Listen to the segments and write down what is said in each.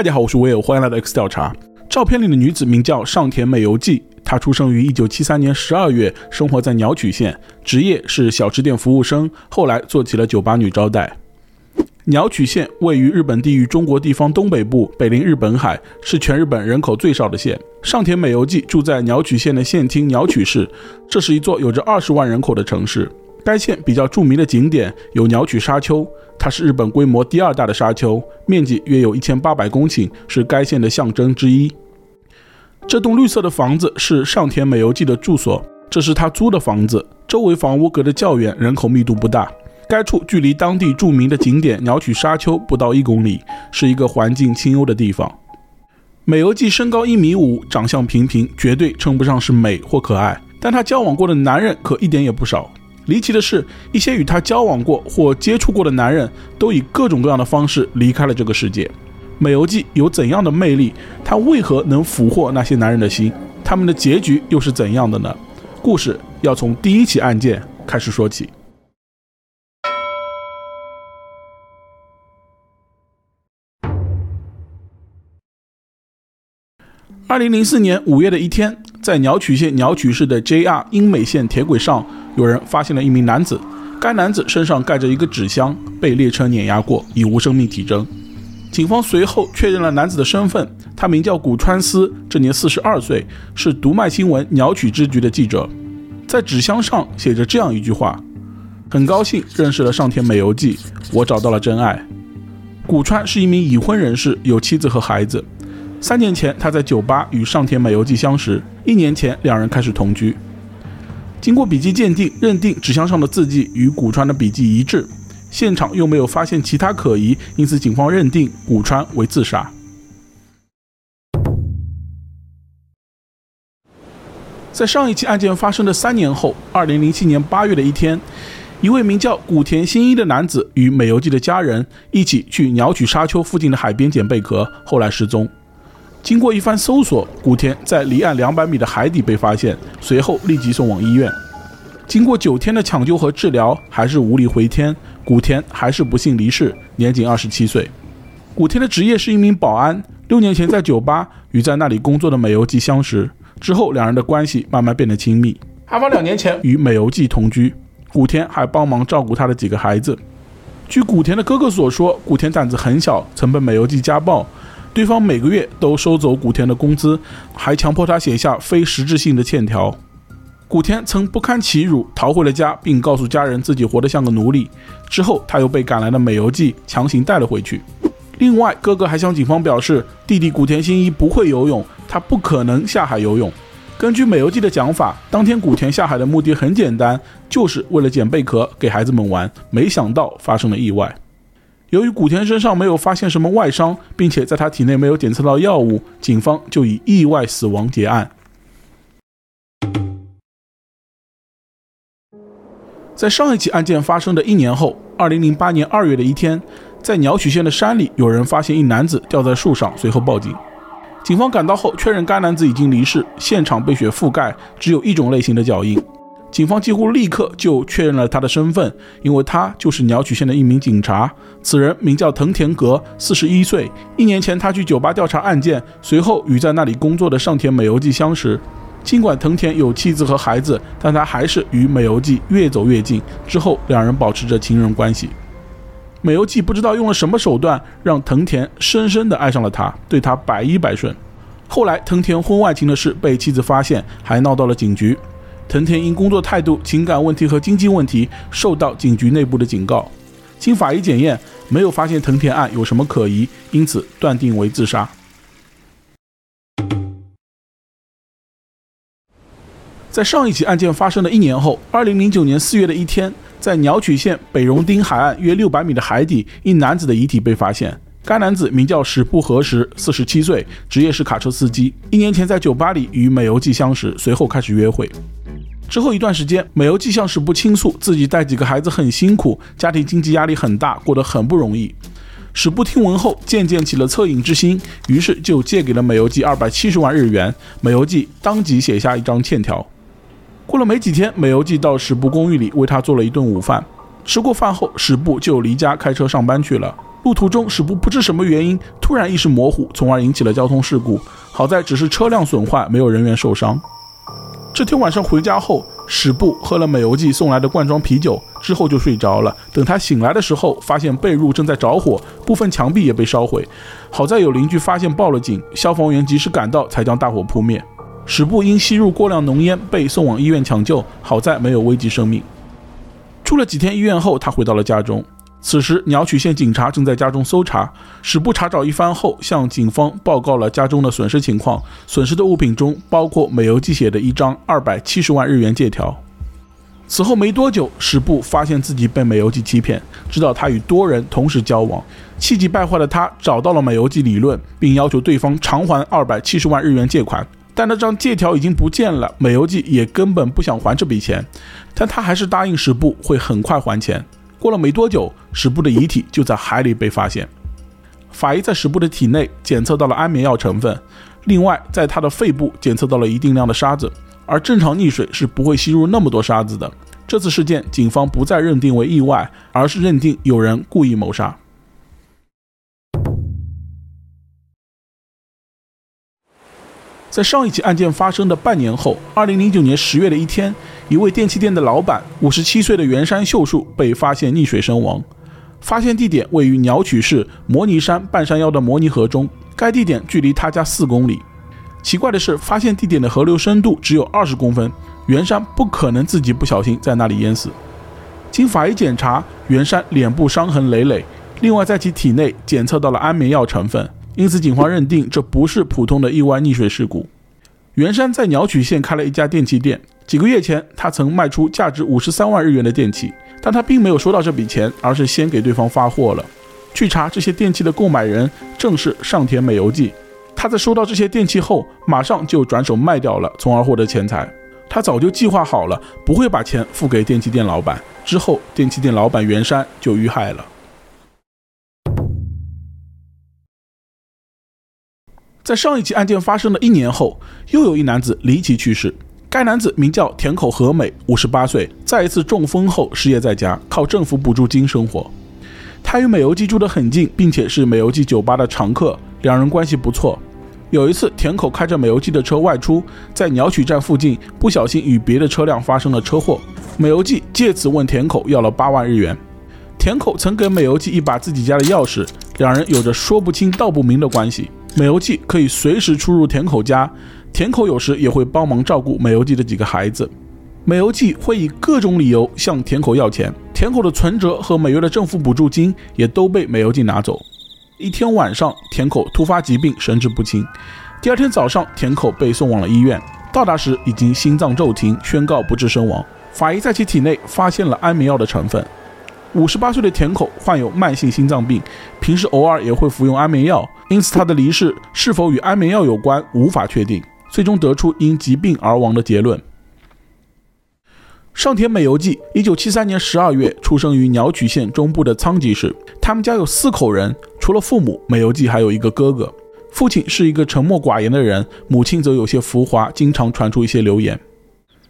大家好，我是威尔，欢迎来到 X 调查。照片里的女子名叫上田美由纪，她出生于一九七三年十二月，生活在鸟取县，职业是小吃店服务生，后来做起了酒吧女招待。鸟取县位于日本地域中国地方东北部，北临日本海，是全日本人口最少的县。上田美由纪住在鸟取县的县厅鸟取市，这是一座有着二十万人口的城市。该县比较著名的景点有鸟取沙丘，它是日本规模第二大的沙丘，面积约有一千八百公顷，是该县的象征之一。这栋绿色的房子是上田美由纪的住所，这是他租的房子，周围房屋隔得较远，人口密度不大。该处距离当地著名的景点鸟取沙丘不到一公里，是一个环境清幽的地方。美由纪身高一米五，长相平平，绝对称不上是美或可爱，但她交往过的男人可一点也不少。离奇的是，一些与她交往过或接触过的男人都以各种各样的方式离开了这个世界。美由纪有怎样的魅力？她为何能俘获那些男人的心？他们的结局又是怎样的呢？故事要从第一起案件开始说起。二零零四年五月的一天，在鸟取县鸟取市的 JR 英美线铁轨上，有人发现了一名男子。该男子身上盖着一个纸箱，被列车碾压过，已无生命体征。警方随后确认了男子的身份，他名叫古川思，这年四十二岁，是读卖新闻鸟取支局的记者。在纸箱上写着这样一句话：“很高兴认识了上田美由纪，我找到了真爱。”古川是一名已婚人士，有妻子和孩子。三年前，他在酒吧与上田美由纪相识。一年前，两人开始同居。经过笔迹鉴定，认定纸箱上的字迹与古川的笔迹一致，现场又没有发现其他可疑，因此警方认定古川为自杀。在上一起案件发生的三年后，二零零七年八月的一天，一位名叫古田新一的男子与美由纪的家人一起去鸟取沙丘附近的海边捡贝壳，后来失踪。经过一番搜索，古田在离岸两百米的海底被发现，随后立即送往医院。经过九天的抢救和治疗，还是无力回天，古田还是不幸离世，年仅二十七岁。古田的职业是一名保安，六年前在酒吧与在那里工作的美由纪相识，之后两人的关系慢慢变得亲密。案发两年前与美由纪同居，古田还帮忙照顾他的几个孩子。据古田的哥哥所说，古田胆子很小，曾被美由纪家暴。对方每个月都收走古田的工资，还强迫他写下非实质性的欠条。古田曾不堪其辱，逃回了家，并告诉家人自己活得像个奴隶。之后，他又被赶来的美游纪强行带了回去。另外，哥哥还向警方表示，弟弟古田新一不会游泳，他不可能下海游泳。根据美游纪的讲法，当天古田下海的目的很简单，就是为了捡贝壳给孩子们玩，没想到发生了意外。由于古田身上没有发现什么外伤，并且在他体内没有检测到药物，警方就以意外死亡结案。在上一起案件发生的一年后，二零零八年二月的一天，在鸟取县的山里，有人发现一男子吊在树上，随后报警。警方赶到后，确认该男子已经离世，现场被雪覆盖，只有一种类型的脚印。警方几乎立刻就确认了他的身份，因为他就是鸟取县的一名警察。此人名叫藤田格，四十一岁。一年前，他去酒吧调查案件，随后与在那里工作的上田美由纪相识。尽管藤田有妻子和孩子，但他还是与美由纪越走越近。之后，两人保持着情人关系。美由纪不知道用了什么手段，让藤田深深地爱上了他，对他百依百顺。后来，藤田婚外情的事被妻子发现，还闹到了警局。藤田因工作态度、情感问题和经济问题受到警局内部的警告。经法医检验，没有发现藤田案有什么可疑，因此断定为自杀。在上一起案件发生的一年后，二零零九年四月的一天，在鸟取县北荣町海岸约六百米的海底，一男子的遗体被发现。该男子名叫史部和时，四十七岁，职业是卡车司机。一年前在酒吧里与美由纪相识，随后开始约会。之后一段时间，美由纪向史部倾诉自己带几个孩子很辛苦，家庭经济压力很大，过得很不容易。史部听闻后，渐渐起了恻隐之心，于是就借给了美由纪二百七十万日元。美由纪当即写下一张欠条。过了没几天，美由纪到史部公寓里为他做了一顿午饭。吃过饭后，史部就离家开车上班去了。路途中，史部不知什么原因突然意识模糊，从而引起了交通事故。好在只是车辆损坏，没有人员受伤。这天晚上回家后，史布喝了美由纪送来的罐装啤酒，之后就睡着了。等他醒来的时候，发现被褥正在着火，部分墙壁也被烧毁。好在有邻居发现报了警，消防员及时赶到，才将大火扑灭。史布因吸入过量浓烟被送往医院抢救，好在没有危及生命。住了几天医院后，他回到了家中。此时，鸟取县警察正在家中搜查。史部查找一番后，向警方报告了家中的损失情况。损失的物品中包括美由纪写的一张二百七十万日元借条。此后没多久，史部发现自己被美由纪欺骗，知道他与多人同时交往。气急败坏的他找到了美由纪理论，并要求对方偿还二百七十万日元借款。但那张借条已经不见了，美由纪也根本不想还这笔钱，但他还是答应史部会很快还钱。过了没多久，史部的遗体就在海里被发现。法医在史部的体内检测到了安眠药成分，另外在他的肺部检测到了一定量的沙子，而正常溺水是不会吸入那么多沙子的。这次事件，警方不再认定为意外，而是认定有人故意谋杀。在上一起案件发生的半年后，二零零九年十月的一天，一位电器店的老板，五十七岁的原山秀树被发现溺水身亡。发现地点位于鸟取市摩尼山半山腰的摩尼河中，该地点距离他家四公里。奇怪的是，发现地点的河流深度只有二十公分，原山不可能自己不小心在那里淹死。经法医检查，原山脸部伤痕累累，另外在其体内检测到了安眠药成分。因此，警方认定这不是普通的意外溺水事故。原山在鸟取县开了一家电器店，几个月前他曾卖出价值五十三万日元的电器，但他并没有收到这笔钱，而是先给对方发货了。据查，这些电器的购买人正是上田美由纪。他在收到这些电器后，马上就转手卖掉了，从而获得钱财。他早就计划好了，不会把钱付给电器店老板。之后，电器店老板原山就遇害了。在上一起案件发生的一年后，又有一男子离奇去世。该男子名叫田口和美，五十八岁，在一次中风后失业在家，靠政府补助金生活。他与美游纪住得很近，并且是美游纪酒吧的常客，两人关系不错。有一次，田口开着美游纪的车外出，在鸟取站附近不小心与别的车辆发生了车祸，美游纪借此问田口要了八万日元。田口曾给美游纪一把自己家的钥匙，两人有着说不清道不明的关系。美游纪可以随时出入田口家，田口有时也会帮忙照顾美由纪的几个孩子。美由纪会以各种理由向田口要钱，田口的存折和每月的政府补助金也都被美由纪拿走。一天晚上，田口突发疾病，神志不清。第二天早上，田口被送往了医院，到达时已经心脏骤停，宣告不治身亡。法医在其体内发现了安眠药的成分。五十八岁的田口患有慢性心脏病，平时偶尔也会服用安眠药，因此他的离世是否与安眠药有关，无法确定，最终得出因疾病而亡的结论。上田美由纪，一九七三年十二月出生于鸟取县中部的仓吉市，他们家有四口人，除了父母，美由纪还有一个哥哥。父亲是一个沉默寡言的人，母亲则有些浮华，经常传出一些流言。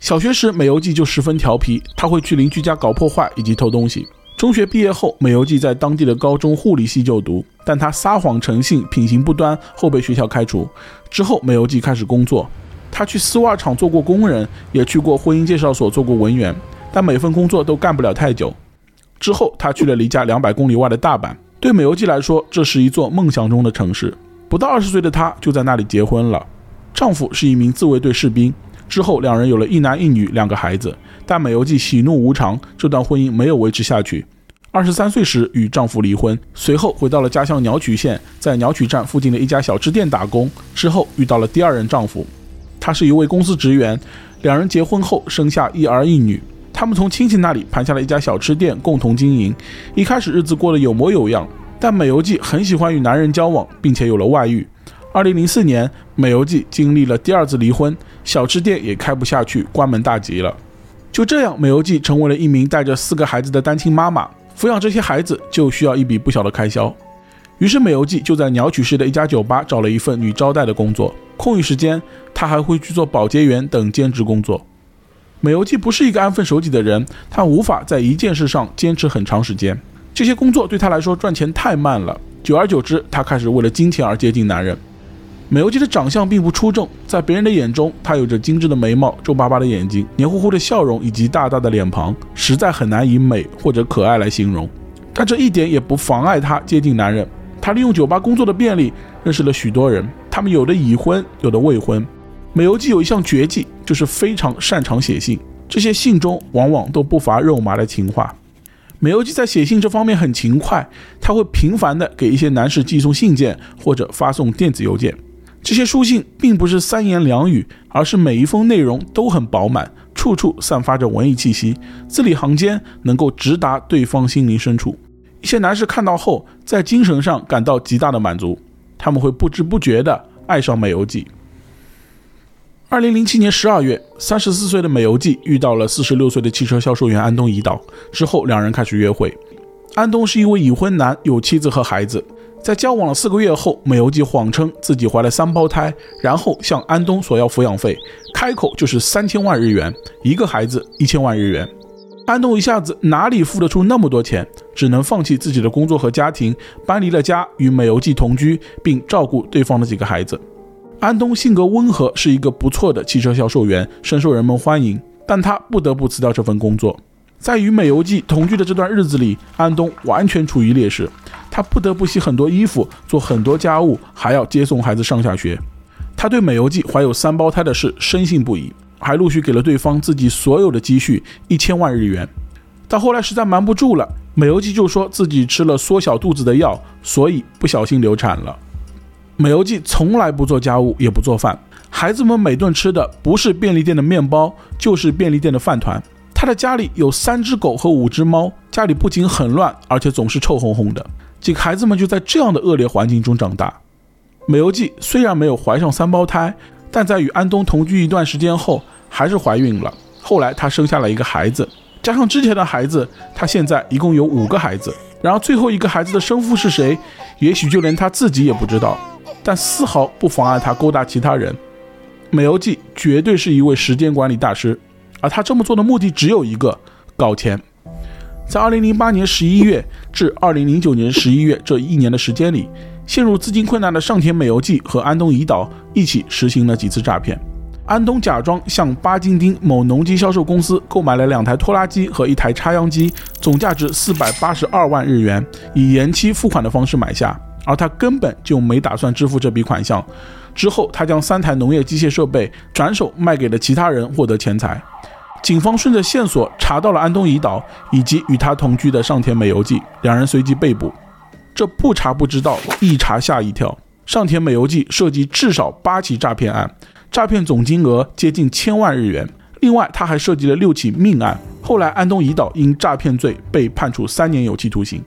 小学时，美由纪就十分调皮，他会去邻居家搞破坏以及偷东西。中学毕业后，美由纪在当地的高中护理系就读，但他撒谎成性，品行不端，后被学校开除。之后，美由纪开始工作，他去丝袜厂做过工人，也去过婚姻介绍所做过文员，但每份工作都干不了太久。之后，他去了离家两百公里外的大阪，对美由纪来说，这是一座梦想中的城市。不到二十岁的她就在那里结婚了，丈夫是一名自卫队士兵。之后，两人有了一男一女两个孩子，但美由纪喜怒无常，这段婚姻没有维持下去。二十三岁时与丈夫离婚，随后回到了家乡鸟取县，在鸟取站附近的一家小吃店打工。之后遇到了第二任丈夫，他是一位公司职员。两人结婚后生下一儿一女，他们从亲戚那里盘下了一家小吃店，共同经营。一开始日子过得有模有样，但美由纪很喜欢与男人交往，并且有了外遇。二零零四年，美由纪经历了第二次离婚，小吃店也开不下去，关门大吉了。就这样，美由纪成为了一名带着四个孩子的单亲妈妈，抚养这些孩子就需要一笔不小的开销。于是，美由纪就在鸟取市的一家酒吧找了一份女招待的工作，空余时间她还会去做保洁员等兼职工作。美由纪不是一个安分守己的人，她无法在一件事上坚持很长时间。这些工作对她来说赚钱太慢了。久而久之，她开始为了金钱而接近男人。美由纪的长相并不出众，在别人的眼中，她有着精致的眉毛、皱巴巴的眼睛、黏糊糊的笑容以及大大的脸庞，实在很难以美或者可爱来形容。但这一点也不妨碍她接近男人。她利用酒吧工作的便利，认识了许多人，他们有的已婚，有的未婚。美由纪有一项绝技，就是非常擅长写信，这些信中往往都不乏肉麻的情话。美由纪在写信这方面很勤快，她会频繁地给一些男士寄送信件或者发送电子邮件。这些书信并不是三言两语，而是每一封内容都很饱满，处处散发着文艺气息，字里行间能够直达对方心灵深处。一些男士看到后，在精神上感到极大的满足，他们会不知不觉地爱上美游记。二零零七年十二月，三十四岁的美游记遇到了四十六岁的汽车销售员安东怡岛，之后两人开始约会。安东是一位已婚男，有妻子和孩子。在交往了四个月后，美由纪谎称自己怀了三胞胎，然后向安东索要抚养费，开口就是三千万日元，一个孩子一千万日元。安东一下子哪里付得出那么多钱，只能放弃自己的工作和家庭，搬离了家，与美由纪同居，并照顾对方的几个孩子。安东性格温和，是一个不错的汽车销售员，深受人们欢迎，但他不得不辞掉这份工作。在与美由纪同居的这段日子里，安东完全处于劣势。他不得不洗很多衣服，做很多家务，还要接送孩子上下学。他对美由纪怀有三胞胎的事深信不疑，还陆续给了对方自己所有的积蓄一千万日元。到后来实在瞒不住了，美由纪就说自己吃了缩小肚子的药，所以不小心流产了。美由纪从来不做家务，也不做饭，孩子们每顿吃的不是便利店的面包，就是便利店的饭团。他的家里有三只狗和五只猫，家里不仅很乱，而且总是臭烘烘的。几个孩子们就在这样的恶劣环境中长大。美由纪虽然没有怀上三胞胎，但在与安东同居一段时间后，还是怀孕了。后来她生下了一个孩子，加上之前的孩子，她现在一共有五个孩子。然后最后一个孩子的生父是谁，也许就连她自己也不知道。但丝毫不妨碍她勾搭其他人。美由纪绝对是一位时间管理大师，而她这么做的目的只有一个：搞钱。在二零零八年十一月至二零零九年十一月这一年的时间里，陷入资金困难的上田美由纪和安东怡岛一起实行了几次诈骗。安东假装向巴金町某农机销售公司购买了两台拖拉机和一台插秧机，总价值四百八十二万日元，以延期付款的方式买下，而他根本就没打算支付这笔款项。之后，他将三台农业机械设备转手卖给了其他人，获得钱财。警方顺着线索查到了安东怡岛以及与他同居的上田美由纪，两人随即被捕。这不查不知道，一查吓一跳。上田美由纪涉及至少八起诈骗案，诈骗总金额接近千万日元。另外，他还涉及了六起命案。后来，安东怡岛因诈骗罪被判处三年有期徒刑。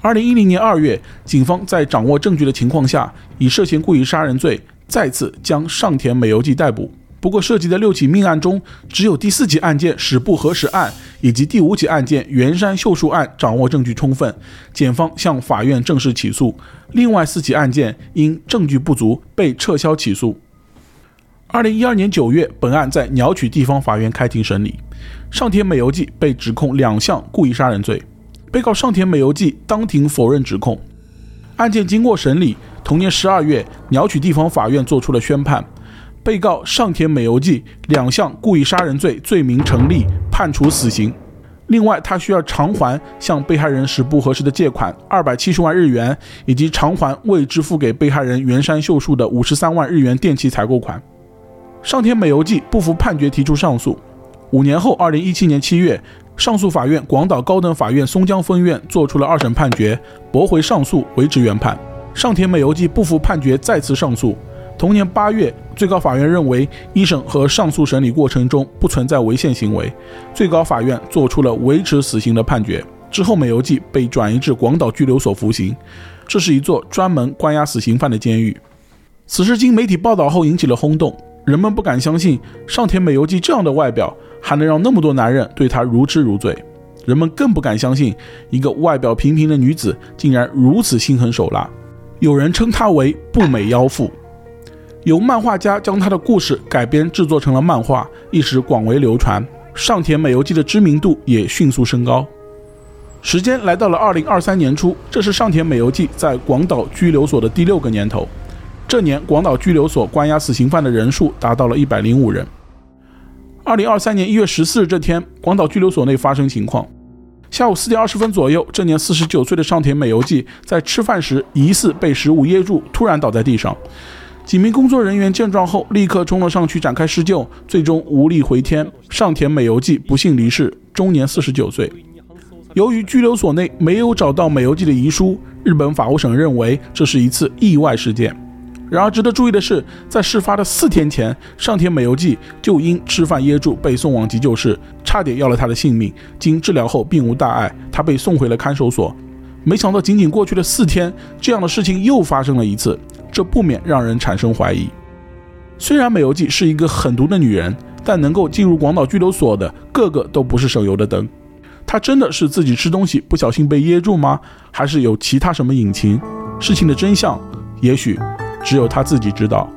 二零一零年二月，警方在掌握证据的情况下，以涉嫌故意杀人罪再次将上田美由纪逮捕。不过，涉及的六起命案中，只有第四起案件始不核实案以及第五起案件原山秀树案掌握证据充分，检方向法院正式起诉。另外四起案件因证据不足被撤销起诉。二零一二年九月，本案在鸟取地方法院开庭审理，上田美由纪被指控两项故意杀人罪，被告上田美由纪当庭否认指控。案件经过审理，同年十二月，鸟取地方法院作出了宣判。被告上田美由纪两项故意杀人罪罪名成立，判处死刑。另外，他需要偿还向被害人使不核实的借款二百七十万日元，以及偿还未支付给被害人原山秀树的五十三万日元电器采购款。上田美由纪不服判决，提出上诉。五年后，二零一七年七月，上诉法院广岛高等法院松江分院作出了二审判决，驳回上诉，维持原判。上田美由纪不服判决，再次上诉。同年八月，最高法院认为一审和上诉审理过程中不存在违宪行为，最高法院作出了维持死刑的判决。之后，美由纪被转移至广岛拘留所服刑，这是一座专门关押死刑犯的监狱。此事经媒体报道后引起了轰动，人们不敢相信上田美由纪这样的外表还能让那么多男人对她如痴如醉，人们更不敢相信一个外表平平的女子竟然如此心狠手辣。有人称她为不美妖妇。由漫画家将他的故事改编制作成了漫画，一时广为流传。上田美由纪的知名度也迅速升高。时间来到了二零二三年初，这是上田美由纪在广岛拘留所的第六个年头。这年，广岛拘留所关押死刑犯的人数达到了一百零五人。二零二三年一月十四日这天，广岛拘留所内发生情况：下午四点二十分左右，这年四十九岁的上田美由纪在吃饭时疑似被食物噎住，突然倒在地上。几名工作人员见状后，立刻冲了上去展开施救，最终无力回天。上田美由纪不幸离世，终年四十九岁。由于拘留所内没有找到美由纪的遗书，日本法务省认为这是一次意外事件。然而，值得注意的是，在事发的四天前，上田美由纪就因吃饭噎住被送往急救室，差点要了他的性命。经治疗后并无大碍，他被送回了看守所。没想到，仅仅过去了四天，这样的事情又发生了一次，这不免让人产生怀疑。虽然美由纪是一个狠毒的女人，但能够进入广岛拘留所的个个都不是省油的灯。她真的是自己吃东西不小心被噎住吗？还是有其他什么隐情？事情的真相，也许只有她自己知道。